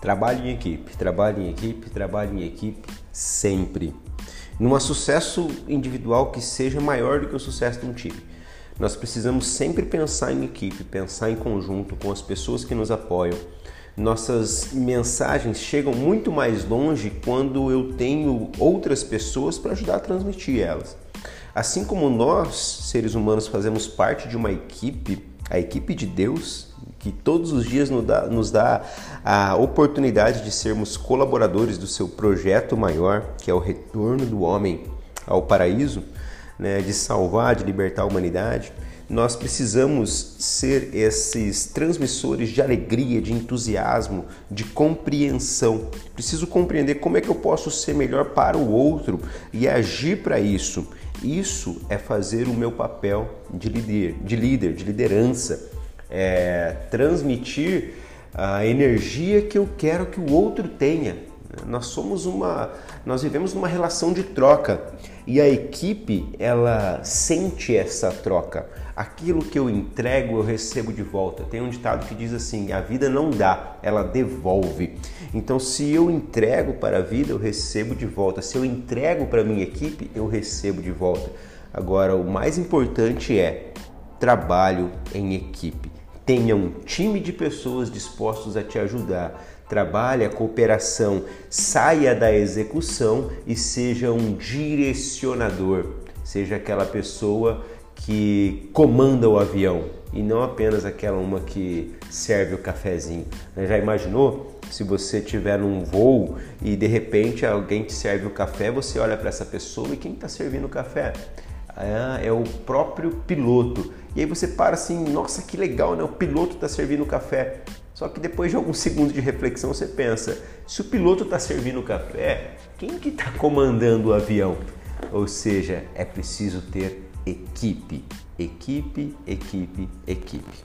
Trabalhe em equipe, trabalhe em equipe, trabalhe em equipe sempre. Num sucesso individual que seja maior do que o sucesso de um time. Nós precisamos sempre pensar em equipe, pensar em conjunto com as pessoas que nos apoiam. Nossas mensagens chegam muito mais longe quando eu tenho outras pessoas para ajudar a transmitir elas. Assim como nós, seres humanos, fazemos parte de uma equipe, a equipe de Deus, que todos os dias nos dá, nos dá a oportunidade de sermos colaboradores do seu projeto maior, que é o retorno do homem ao paraíso, né, de salvar, de libertar a humanidade. Nós precisamos ser esses transmissores de alegria, de entusiasmo, de compreensão. Preciso compreender como é que eu posso ser melhor para o outro e agir para isso. Isso é fazer o meu papel de líder, de líder, de liderança é, transmitir a energia que eu quero que o outro tenha. Nós somos uma, nós vivemos numa relação de troca e a equipe ela sente essa troca. Aquilo que eu entrego eu recebo de volta. Tem um ditado que diz assim: a vida não dá, ela devolve. Então, se eu entrego para a vida, eu recebo de volta. Se eu entrego para minha equipe, eu recebo de volta. Agora, o mais importante é trabalho em equipe. Tenha um time de pessoas dispostos a te ajudar. Trabalhe a cooperação, saia da execução e seja um direcionador. Seja aquela pessoa que comanda o avião e não apenas aquela uma que serve o cafezinho. Já imaginou se você tiver num voo e de repente alguém te serve o café, você olha para essa pessoa e quem está servindo o café? é, é o próprio piloto. E aí você para assim, nossa, que legal, né? O piloto está servindo café. Só que depois de alguns segundos de reflexão você pensa, se o piloto está servindo café, quem que está comandando o avião? Ou seja, é preciso ter equipe, equipe, equipe, equipe.